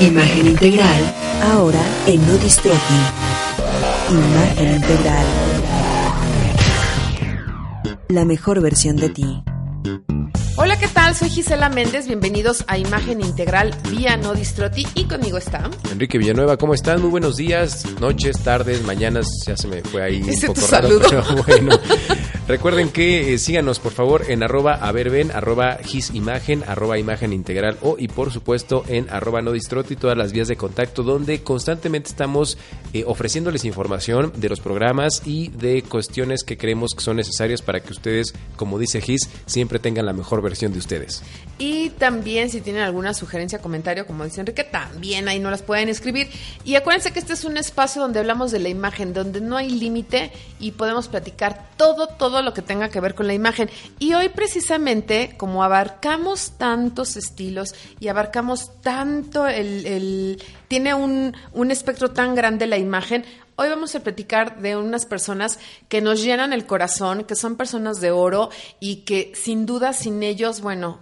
Imagen integral, ahora en Nodistrofi. Imagen integral. La mejor versión de ti. Hola, ¿qué tal? Soy Gisela Méndez. Bienvenidos a Imagen Integral vía Nodistroti y conmigo está Enrique Villanueva. ¿Cómo están? Muy buenos días, noches, tardes, mañanas. Ya se me fue ahí un ¿Ese poco tu raro, saludo? pero bueno. Recuerden que eh, síganos por favor en arroba averben, arroba gisimagen, arroba imagen integral o y por supuesto en arroba nodistroti todas las vías de contacto donde constantemente estamos eh, ofreciéndoles información de los programas y de cuestiones que creemos que son necesarias para que ustedes, como dice Gis, siempre tengan la mejor versión de ustedes. Y también si tienen alguna sugerencia, comentario, como dice Enrique, también ahí no las pueden escribir. Y acuérdense que este es un espacio donde hablamos de la imagen, donde no hay límite y podemos platicar todo, todo lo que tenga que ver con la imagen. Y hoy precisamente, como abarcamos tantos estilos y abarcamos tanto el... el- tiene un, un espectro tan grande la imagen, Hoy vamos a platicar de unas personas que nos llenan el corazón, que son personas de oro y que sin duda sin ellos, bueno,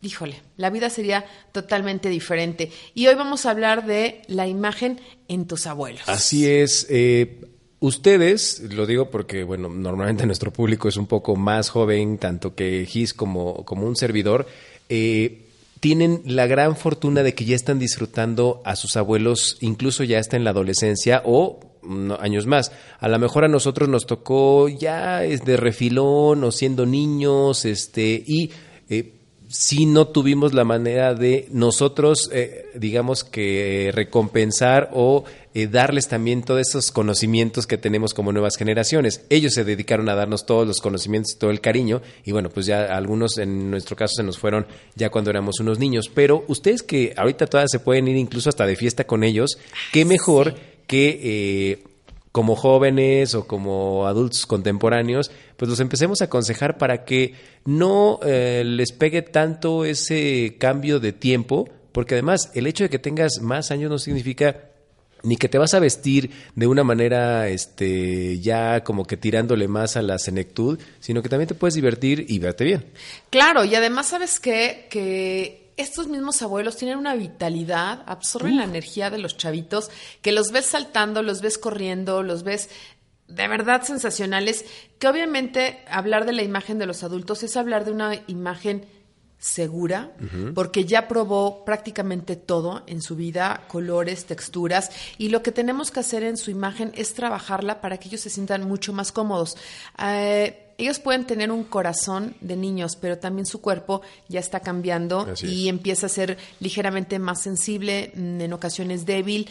híjole, la vida sería totalmente diferente. Y hoy vamos a hablar de la imagen en tus abuelos. Así es. eh, ustedes, lo digo porque, bueno, normalmente nuestro público es un poco más joven, tanto que Gis como, como un servidor, eh, tienen la gran fortuna de que ya están disfrutando a sus abuelos, incluso ya está en la adolescencia o no, años más. A lo mejor a nosotros nos tocó ya de refilón o siendo niños, este, y sí no tuvimos la manera de nosotros, eh, digamos que recompensar o eh, darles también todos esos conocimientos que tenemos como nuevas generaciones. Ellos se dedicaron a darnos todos los conocimientos y todo el cariño y bueno, pues ya algunos en nuestro caso se nos fueron ya cuando éramos unos niños, pero ustedes que ahorita todas se pueden ir incluso hasta de fiesta con ellos, qué mejor que... eh, como jóvenes o como adultos contemporáneos, pues los empecemos a aconsejar para que no eh, les pegue tanto ese cambio de tiempo, porque además el hecho de que tengas más años no significa ni que te vas a vestir de una manera este ya como que tirándole más a la senectud, sino que también te puedes divertir y verte bien. Claro, y además sabes qué? que estos mismos abuelos tienen una vitalidad, absorben la energía de los chavitos, que los ves saltando, los ves corriendo, los ves de verdad sensacionales, que obviamente hablar de la imagen de los adultos es hablar de una imagen segura, porque ya probó prácticamente todo en su vida, colores, texturas, y lo que tenemos que hacer en su imagen es trabajarla para que ellos se sientan mucho más cómodos. Eh, ellos pueden tener un corazón de niños, pero también su cuerpo ya está cambiando Así y empieza a ser ligeramente más sensible, mm, en ocasiones débil,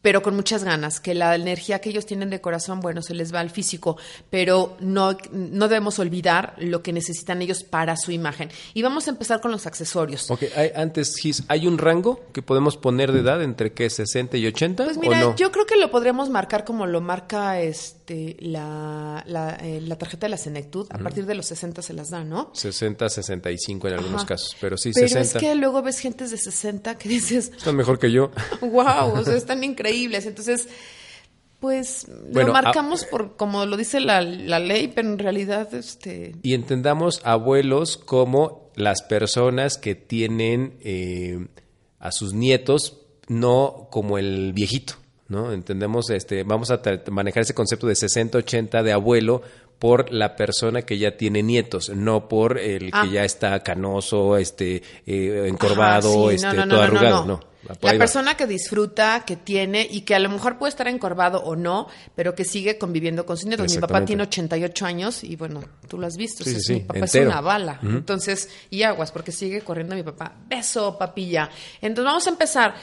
pero con muchas ganas, que la energía que ellos tienen de corazón, bueno, se les va al físico, pero no, no debemos olvidar lo que necesitan ellos para su imagen. Y vamos a empezar con los accesorios. Ok, hay- antes, Gis, ¿hay un rango que podemos poner de edad entre que 60 y 80 Pues o mira, no? yo creo que lo podríamos marcar como lo marca este la, la, eh, la tarjeta de la senectud. A partir de los 60 se las da, ¿no? 60, 65 en algunos Ajá. casos, pero sí Pero 60. es que luego ves gentes de 60 que dices, Están mejor que yo. wow, o sea, están increíbles. Entonces, pues Bueno, lo a- marcamos por como lo dice la, la ley, pero en realidad, este, Y entendamos abuelos como las personas que tienen eh, a sus nietos, no como el viejito, ¿no? Entendemos, este, vamos a manejar ese concepto de 60-80 de abuelo por la persona que ya tiene nietos, no por el Ah. que ya está canoso, este, eh, encorvado, Ajá, sí, este, no, no, no, todo no, arrugado, no. La persona que disfruta, que tiene y que a lo mejor puede estar encorvado o no, pero que sigue conviviendo con sus nietos. Mi papá tiene 88 años y bueno, tú lo has visto. Sí, o sea, sí, mi papá entero. es una bala. Entonces, y aguas, porque sigue corriendo mi papá. Beso, papilla. Entonces, vamos a empezar.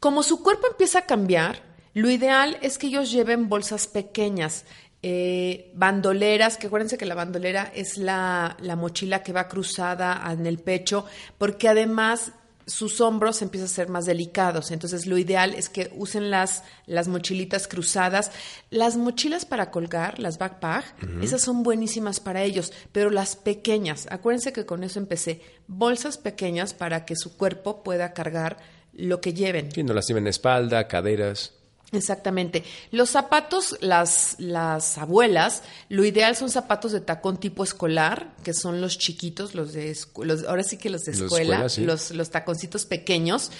Como su cuerpo empieza a cambiar, lo ideal es que ellos lleven bolsas pequeñas. eh, bandoleras, que acuérdense que la bandolera es la, la mochila que va cruzada en el pecho, porque además sus hombros empiezan a ser más delicados. Entonces, lo ideal es que usen las, las mochilitas cruzadas. Las mochilas para colgar, las backpack, esas son buenísimas para ellos, pero las pequeñas, acuérdense que con eso empecé, bolsas pequeñas para que su cuerpo pueda cargar lo que lleven. Sí, no las lleven en espalda, caderas. Exactamente. Los zapatos, las, las abuelas, lo ideal son zapatos de tacón tipo escolar, que son los chiquitos, los de los, ahora sí que los de Los escuela, escuela, sí. los, los taconcitos pequeños.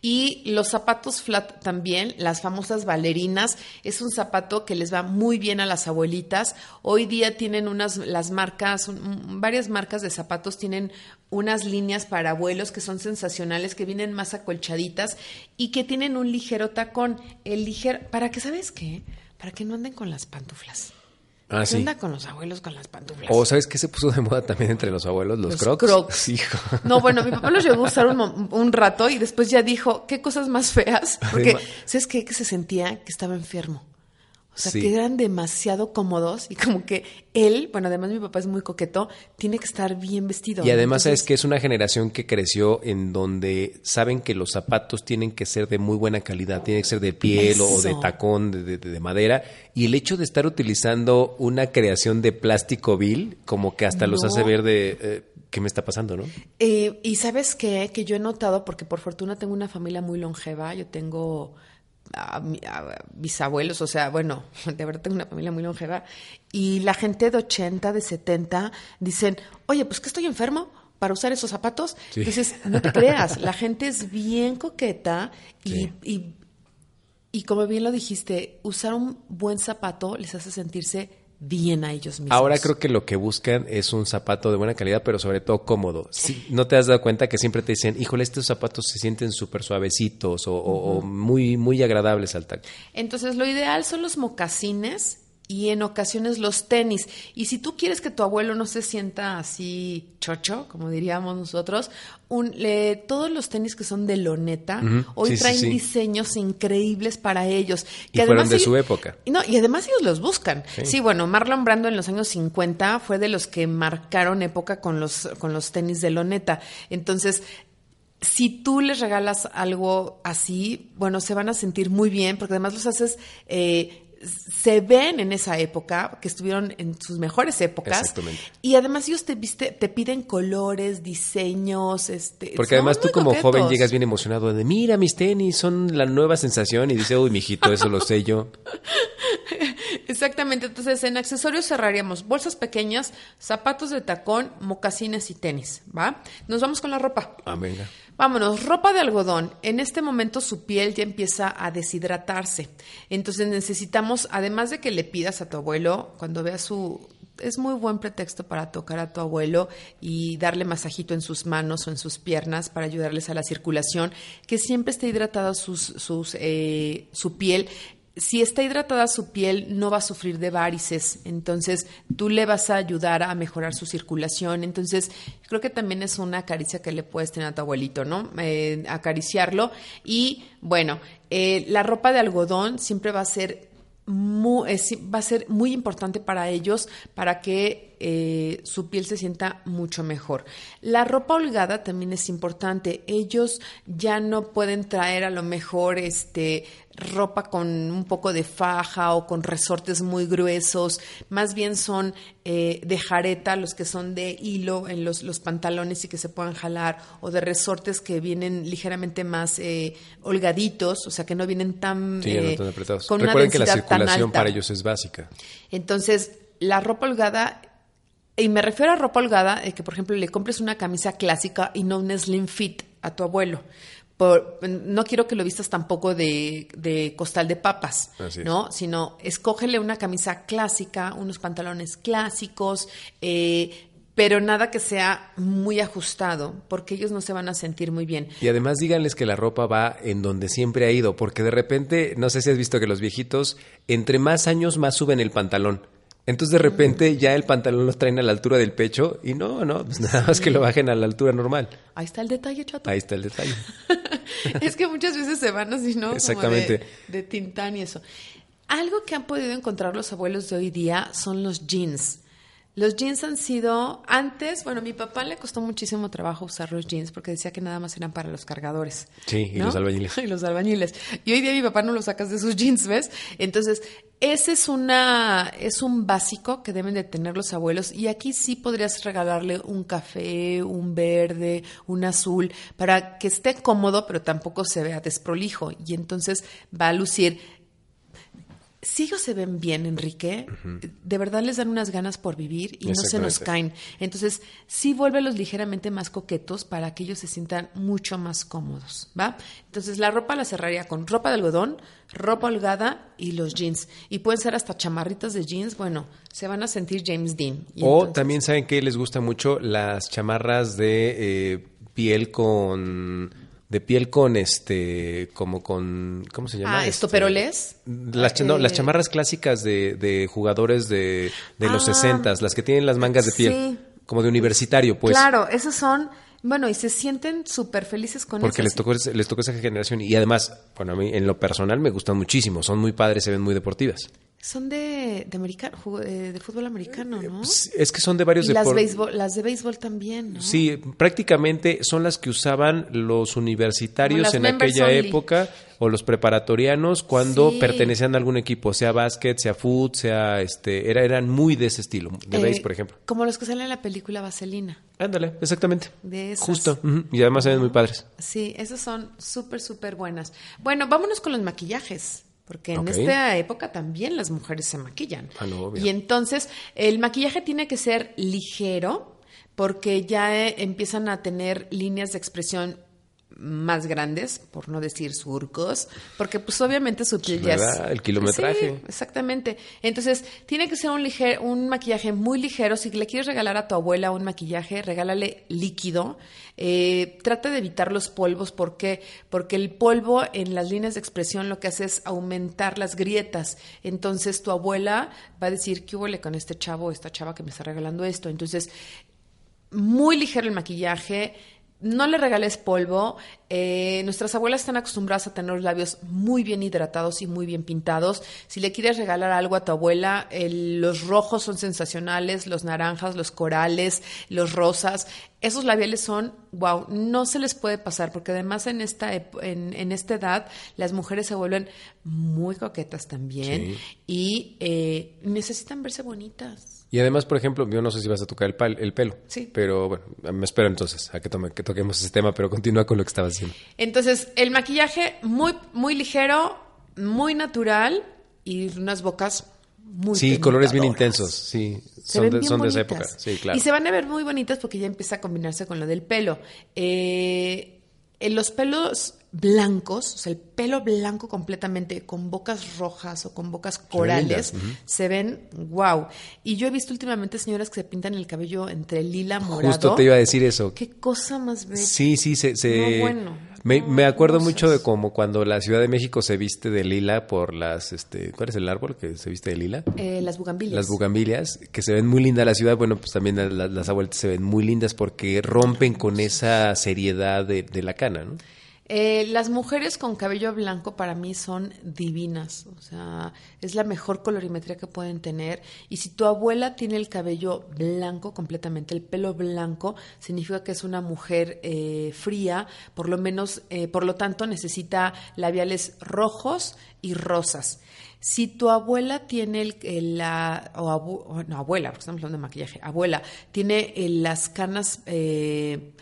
Y los zapatos flat también, las famosas bailarinas, es un zapato que les va muy bien a las abuelitas. Hoy día tienen unas, las marcas, varias marcas de zapatos tienen unas líneas para abuelos que son sensacionales, que vienen más acolchaditas y que tienen un ligero tacón. El ligero, ¿para qué sabes qué? Para que no anden con las pantuflas. Ah, ¿Qué sí. onda con los abuelos con las pantuflas? O ¿sabes qué se puso de moda también entre los abuelos? Los, Los crocs. crocs. Hijo. No, bueno, mi papá los llegó a usar un, un rato y después ya dijo, qué cosas más feas. Porque, Además- ¿sabes qué? Que se sentía que estaba enfermo. O sea, Sí. que eran demasiado cómodos y como que él, bueno, además mi papá es muy coqueto, tiene que estar bien vestido. Y además Entonces, sabes que es una generación que creció en donde saben que los zapatos tienen que ser de muy buena calidad, tienen que ser de piel o de tacón, de, de- de madera. Y el hecho de estar utilizando una creación de plástico vil, como que hasta los hace ver de eh, qué me está pasando, ¿no? Eh, y sabes qué, que yo he notado, porque por fortuna tengo una familia muy longeva, yo tengo a a bisabuelos, o sea, bueno, de verdad tengo una familia muy longeva, y la gente de 80, de 70, dicen, oye, pues que estoy enfermo para usar esos zapatos. Sí. Entonces, no te creas, la gente es bien coqueta y, Sí. y, y como bien lo dijiste, usar un buen zapato les hace sentirse bien a ellos mismos. Ahora creo que lo que buscan es un zapato de buena calidad, pero sobre todo cómodo. Sí, ¿No te has dado cuenta que siempre te dicen, híjole, estos zapatos se sienten súper suavecitos o, o- o muy, muy agradables al tacto? Entonces, lo ideal son los mocasines y en ocasiones los tenis. Y si tú quieres que tu abuelo no se sienta así chocho, como diríamos nosotros, un, todos los tenis que son de loneta hoy sí, traen sí. diseños increíbles para ellos. Y fueron de ellos- su época. y No, y además ellos los buscan. Sí. Sí. bueno, Marlon Brando en los años 50 fue de los que marcaron época con los, con los tenis de loneta. Entonces, si tú les regalas algo así, bueno, se van a sentir muy bien, porque además los haces, eh, se ven en esa época, que estuvieron en sus mejores épocas. Exactamente. Y además ellos te, viste, te piden colores, diseños, este. Porque además tú como coquetos. joven llegas bien emocionado de, mira, mis tenis son la nueva sensación y dice, uy, mijito, eso lo sé yo. Exactamente, entonces en accesorios cerraríamos bolsas pequeñas, zapatos de tacón, mocasines y tenis, ¿va? Nos vamos con la ropa. Ah, venga. Vámonos, ropa de algodón. En este momento su piel ya empieza a deshidratarse. Entonces necesitamos, además de que le pidas a tu abuelo, cuando veas su... Es muy buen pretexto para tocar a tu abuelo y darle masajito en sus manos o en sus piernas para ayudarles a la circulación, que siempre esté hidratada sus, eh, su piel si está hidratada su piel, no va a sufrir de varices. Entonces, tú le vas a ayudar a mejorar su circulación. Entonces, creo que también es una caricia que le puedes tener a tu abuelito, ¿no? Eh, acariciarlo. Y bueno, eh, la ropa de algodón siempre va a ser muy, es- va a ser muy importante para ellos para que eh, su piel se sienta mucho mejor. La ropa holgada también es importante. Ellos ya no pueden traer a lo mejor este ropa con un poco de faja o con resortes muy gruesos, más bien son eh, de jareta los que son de hilo en los, los pantalones y que se puedan jalar, o de resortes que vienen ligeramente más eh, holgaditos, o sea que no vienen tan, Sí, ya no eh, apretados. con una que la circulación para ellos es básica. Entonces, la ropa holgada, y me refiero a ropa holgada, eh, que por ejemplo le compres una camisa clásica y no un slim fit a tu abuelo. Por- no quiero que lo vistas tampoco de, de costal de papas, Así es. ¿no? Sino escógele una camisa clásica, unos pantalones clásicos, eh, pero nada que sea muy ajustado, porque ellos no se van a sentir muy bien. Y además díganles que la ropa va en donde siempre ha ido, porque de repente, no sé si has visto que los viejitos, entre más años más suben el pantalón. Entonces de repente ya el pantalón los traen a la altura del pecho y no, no, pues nada más que lo bajen a la altura normal. Ahí está el detalle, chato. Ahí está el detalle. es que muchas veces se van así, ¿no? Como Exactamente. de, de tintán y eso. Algo que han podido encontrar los abuelos de hoy día son los jeans. Los jeans han sido, antes, bueno, a mi papá le costó muchísimo trabajo usar los jeans porque decía que nada más eran para los cargadores. Sí, y ¿no? los albañiles. y los albañiles. Y hoy día mi papá no lo sacas de sus jeans, ¿ves? Entonces, ese es una, es un básico que deben de tener los abuelos. Y aquí sí podrías regalarle un café, un verde, un azul, para que esté cómodo, pero tampoco se vea desprolijo. Y entonces va a lucir si ellos se ven bien, Enrique, de verdad les dan unas ganas por vivir y no se nos caen. Entonces, sí vuélvelos ligeramente más coquetos para que ellos se sientan mucho más cómodos, ¿va? Entonces, la ropa la cerraría con ropa de algodón, ropa holgada y los jeans. Y pueden ser hasta chamarritas de jeans, bueno, se van a sentir James Dean. Y o entonces- también saben que les gusta mucho las chamarras de eh, piel con de piel con este como con ¿cómo se llama? Ah, Este, ¿estoperoles? Las, cha- no, las chamarras clásicas de, de jugadores de, de los Ah, 60, las que tienen las mangas de piel, sí. como de universitario, pues. claro, esos son, bueno, y se sienten súper felices con Porque eso. les tocó, les tocó esa generación y además, bueno, a mí en lo personal me gustan muchísimo, son muy padres, se ven muy deportivas. Son de, de, americano, eh, de fútbol americano, ¿no? Pues, Es que son de varios las, deportes. las de béisbol también, ¿no? Sí, prácticamente son las que usaban los universitarios en aquella only. época o los preparatorianos cuando Sí. pertenecían a algún equipo, sea básquet, sea fútbol, sea este, era, eran muy de ese estilo, de Eh, béis, por ejemplo. Como los que salen en la película Vaselina. Ándale, exactamente. De esas. Justo. Y además se ven muy padres. Sí, esas son súper, súper buenas. Bueno, vámonos con los maquillajes. Porque en esta época también las mujeres se maquillan. Ah, no, y entonces el maquillaje tiene que ser ligero porque ya eh, empiezan a tener líneas de expresión más grandes, por no decir surcos, porque pues obviamente su piel ya es... El kilometraje. Sí, exactamente. Entonces, tiene que ser un, liger, un maquillaje muy ligero. Si le quieres regalar a tu abuela un maquillaje, regálale líquido. Eh, trata de evitar los polvos. ¿Por qué? Porque el polvo en las líneas de expresión lo que hace es aumentar las grietas. Entonces, tu abuela va a decir, ¿qué huele con este chavo o esta chava que me está regalando esto? Entonces, muy ligero el maquillaje. No le regales polvo. Eh, nuestras abuelas están acostumbradas a tener los labios muy bien hidratados y muy bien pintados. Si le quieres regalar algo a tu abuela, el- los rojos son sensacionales, los naranjas, los corales, los rosas. Esos labiales son, wow, no se les puede pasar porque además en esta, en, en esta edad las mujeres se vuelven muy coquetas también Sí. y eh, necesitan verse bonitas. Y además, por ejemplo, yo no sé si vas a tocar el, pal- el pelo. Sí. Pero bueno, me espero entonces a que, tome- que toquemos ese tema, pero continúa con lo que estabas Entonces, el maquillaje muy, muy ligero, muy natural y unas bocas muy Sí, colores bien intensos, sí. Se Son, de, bien son de esa época, sí, claro. Y se van a ver muy bonitas porque ya empieza a combinarse con lo del pelo. Eh, en los pelos blancos, o sea, el pelo blanco completamente, con bocas rojas o con bocas corales, lindas, se ven wow. Y yo he visto últimamente señoras que se pintan el cabello entre lila morado. Justo te iba a decir eso. Qué cosa más bella. Sí, sí, se... se- No, bueno, me, acuerdo mucho de como cuando la Ciudad de México se viste de lila por las... este ¿Cuál es el árbol que se viste de lila? Eh, las bugambilias. Las bugambilias, que se ven muy linda la ciudad, bueno, pues también la- las abuelitas se ven muy lindas porque rompen con esa seriedad de, de la cana, ¿no? Eh, las mujeres con cabello blanco para mí son divinas, o sea, es la mejor colorimetría que pueden tener. Y si tu abuela tiene el cabello blanco completamente, el pelo blanco, significa que es una mujer eh, fría, por lo menos, eh, por lo tanto, necesita labiales rojos y rosas. Si tu abuela tiene el, el- la, o abu- no, abuela, porque estamos hablando de maquillaje, abuela, tiene eh, las canas eh,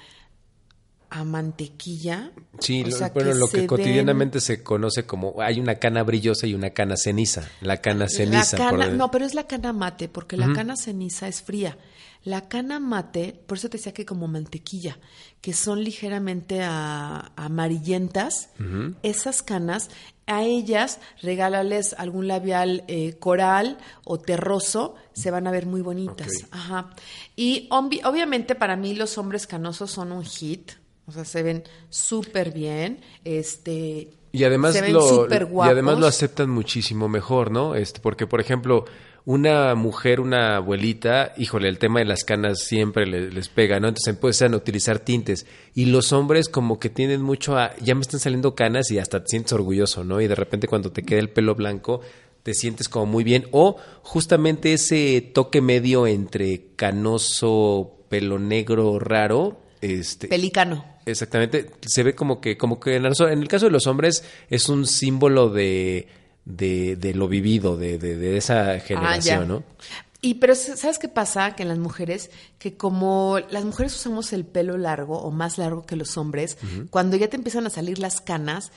a mantequilla. Sí, o sea, bueno, lo se que ven- cotidianamente se conoce como hay una cana brillosa y una cana ceniza. La cana ceniza. La por cana, no, pero es la cana mate, porque la cana ceniza es fría. La cana mate, por eso te decía que como mantequilla, que son ligeramente a- amarillentas, esas canas, a ellas regálales algún labial eh, coral o terroso, se van a ver muy bonitas. Ajá. Y obvi- obviamente para mí los hombres canosos son un hit. O sea, se ven súper bien. Este, Y además, se ven lo, y además lo aceptan muchísimo mejor, ¿no? Este, porque, por ejemplo, una mujer, una abuelita, híjole, el tema de las canas siempre le- les pega, ¿no? Entonces empiezan a utilizar tintes. Y los hombres como que tienen mucho a, ya me están saliendo canas y hasta te sientes orgulloso, ¿no? Y de repente cuando te queda el pelo blanco, te sientes como muy bien. O justamente ese toque medio entre canoso, pelo negro raro, este, Pelicano. Exactamente, se ve como que, como que en el, caso de los hombres es un símbolo de, de, de lo vivido, de, de, de esa generación, Ah, ya. ¿no? Y pero ¿sabes qué pasa? Que en las mujeres, que como las mujeres usamos el pelo largo o más largo que los hombres, cuando ya te empiezan a salir las canas,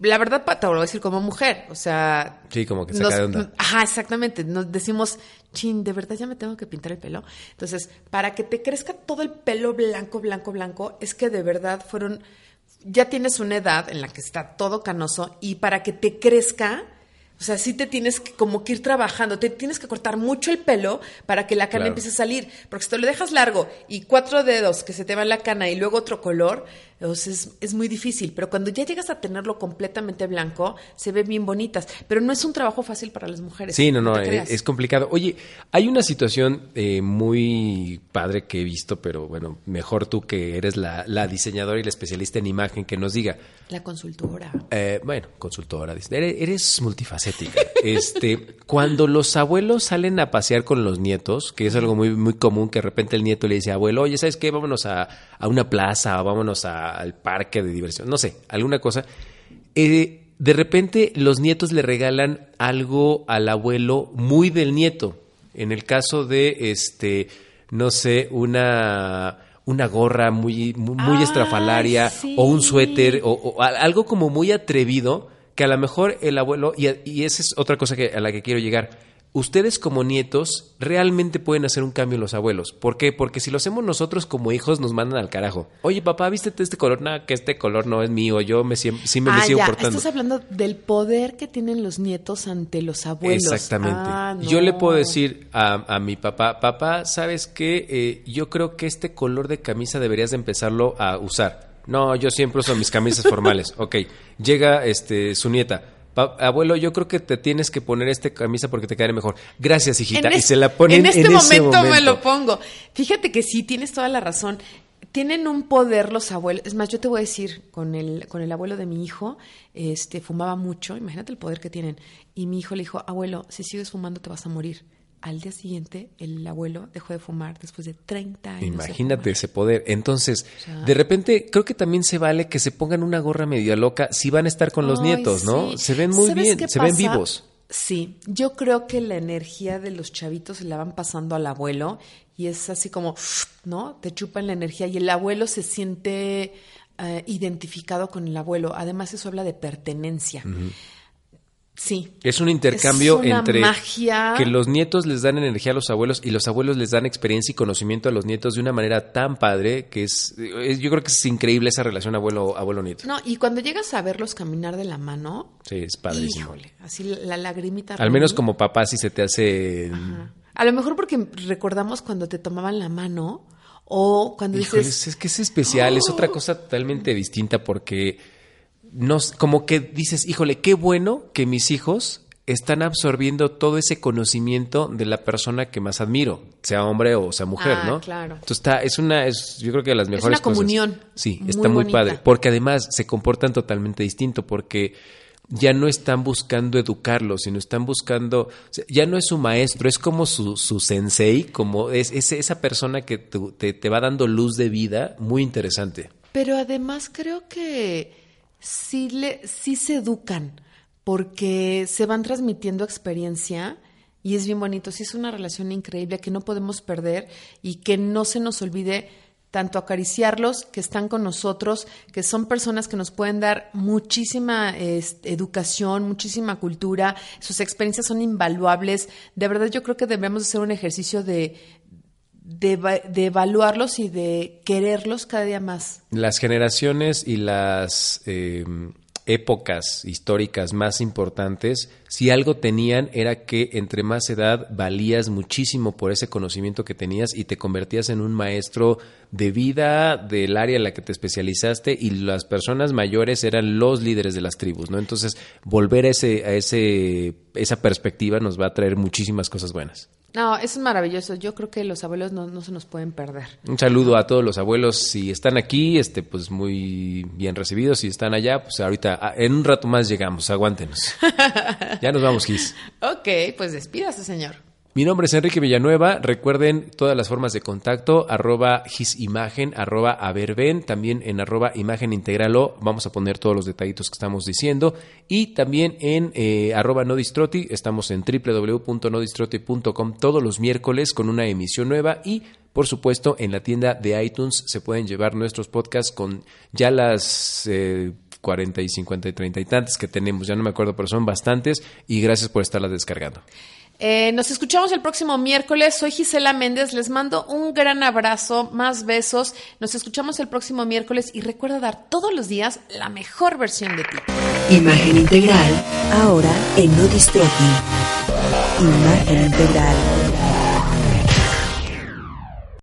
la verdad, te lo voy a decir como mujer, o sea... Sí, como que nos- saca de onda. Ajá, exactamente. Nos decimos, chin, de verdad ya me tengo que pintar el pelo. Entonces, para que te crezca todo el pelo blanco, blanco, blanco, es que de verdad fueron, ya tienes una edad en la que está todo canoso y para que te crezca, o sea, sí te tienes que como que ir trabajando, te tienes que cortar mucho el pelo para que la cana Claro. empiece a salir, porque si te lo dejas largo y cuatro dedos que se te va en la cana y luego otro color, es, es muy difícil, pero cuando ya llegas a tenerlo completamente blanco, se ve bien bonitas, pero no es un trabajo fácil para las mujeres. Sí, no, no, creas. es complicado. Oye, hay una situación eh, muy padre que he visto, pero bueno, mejor tú que eres la, la diseñadora y la especialista en imagen que nos diga. La consultora. Eh, bueno, consultora, eres, eres multifacética. Este, cuando los abuelos salen a pasear con los nietos, que es algo muy, muy común, que de repente el nieto le dice, abuelo, oye, ¿sabes qué? Vámonos a, a una plaza o vámonos a- al parque de diversión, no sé, alguna cosa. Eh, de repente los nietos le regalan algo al abuelo muy del nieto. En el caso de, este, no sé, una una gorra muy, muy, estrafalaria sí. o un suéter o, o algo como muy atrevido que a lo mejor el abuelo, y, y esa es otra cosa que, a la que quiero llegar, ustedes como nietos realmente pueden hacer un cambio en los abuelos. ¿Por qué? Porque si lo hacemos nosotros como hijos nos mandan al carajo. Oye papá, ¿vístete este color? Nada, que este color no es mío, yo me, sí me, me ah, sigo ya, portando. estás hablando del poder que tienen los nietos ante los abuelos. Exactamente. Ah, no. Yo le puedo decir a, a mi papá, papá, ¿sabes qué? Eh, yo creo que este color de camisa deberías de empezarlo a usar. No, yo siempre uso mis camisas formales. Ok, llega este su nieta. "Pa- abuelo, yo creo que te tienes que poner esta camisa porque te quedará mejor. Gracias, hijita. En y se la ponen en este ese momento, me momento. lo pongo. Fíjate que sí, tienes toda la razón. Tienen un poder los abuelos. Es más, yo te voy a decir, con el, con el abuelo de mi hijo, este, fumaba mucho. Imagínate el poder que tienen. Y mi hijo le dijo, abuelo, si sigues fumando te vas a morir. Al día siguiente, el abuelo dejó de fumar después de 30 años. Imagínate ese poder. Entonces, O sea- de repente, creo que también se vale que se pongan una gorra media loca si van a estar con los Ay, nietos, ¿no? sí. Se ven muy ¿Sabes bien, se ven vivos. Sí, yo creo que la energía de los chavitos se la van pasando al abuelo y es así como, ¿no? Te chupan la energía y el abuelo se siente eh, identificado con el abuelo. Además, eso habla de pertenencia. Sí. Es un intercambio Es una entre magia. que los nietos les dan energía a los abuelos y los abuelos les dan experiencia y conocimiento a los nietos de una manera tan padre que es, es- yo creo que es increíble esa relación abuelo abuelo nieto. No, y cuando llegas a verlos caminar de la mano, Sí, es padrísimo. híjole, así la, la lagrimita. Al menos como papá si se te hace Ajá. A lo mejor porque recordamos cuando te tomaban la mano o cuando Híjoles, dices, es que es especial, es otra cosa totalmente distinta porque nos, como que dices, híjole, qué bueno que mis hijos están absorbiendo todo ese conocimiento de la persona que más admiro, sea hombre o sea mujer, Ah, ¿no? claro. Entonces está, es una, es, yo creo que de las una mejores cosas. comunión Sí, muy está muy bonita. padre, porque además se comportan totalmente distinto, porque ya no están buscando educarlos, sino están buscando, ya no es su maestro, es como su, su sensei, como es, es esa persona que te, te va dando luz de vida, muy interesante. Pero además creo que sí, le, sí se educan porque se van transmitiendo experiencia y es bien bonito. Sí es una relación increíble que no podemos perder y que no se nos olvide tanto acariciarlos, que están con nosotros, que son personas que nos pueden dar muchísima este, educación, muchísima cultura, sus experiencias son invaluables. De verdad yo creo que debemos hacer un ejercicio de, de, de evaluarlos y de quererlos cada día más. Las generaciones y las eh, épocas históricas más importantes, si algo tenían era que entre más edad valías muchísimo por ese conocimiento que tenías y te convertías en un maestro de vida del área en la que te especializaste y las personas mayores eran los líderes de las tribus, ¿no? Entonces, volver a ese a ese esa perspectiva nos va a traer muchísimas cosas buenas. No, eso es maravilloso. Yo creo que los abuelos no, no se nos pueden perder. Un saludo a todos los abuelos. Si están aquí, este, pues muy bien recibidos. Si están allá, pues ahorita, ah, en un rato más llegamos. Aguántenos. ya nos vamos, Gis. Ok, pues despídase, señor. Mi nombre es Enrique Villanueva. Recuerden todas las formas de contacto, arroba gisimagen, arroba averben, también en arroba imagen integralo. Vamos a poner todos los detallitos que estamos diciendo. Y también en eh, arroba nodistroti. Estamos en www.nodistroti.com todos los miércoles con una emisión nueva y por supuesto, en la tienda de iTunes se pueden llevar nuestros podcasts con ya las eh, 40 y 50 y 30 y tantas que tenemos, ya no me acuerdo, pero son bastantes y gracias por estarlas descargando. Eh, nos escuchamos el próximo miércoles. Soy Gisela Méndez. Les mando un gran abrazo, más besos. Nos escuchamos el próximo miércoles y recuerda dar todos los días la mejor versión de ti. Imagen integral, ahora en No Imagen integral.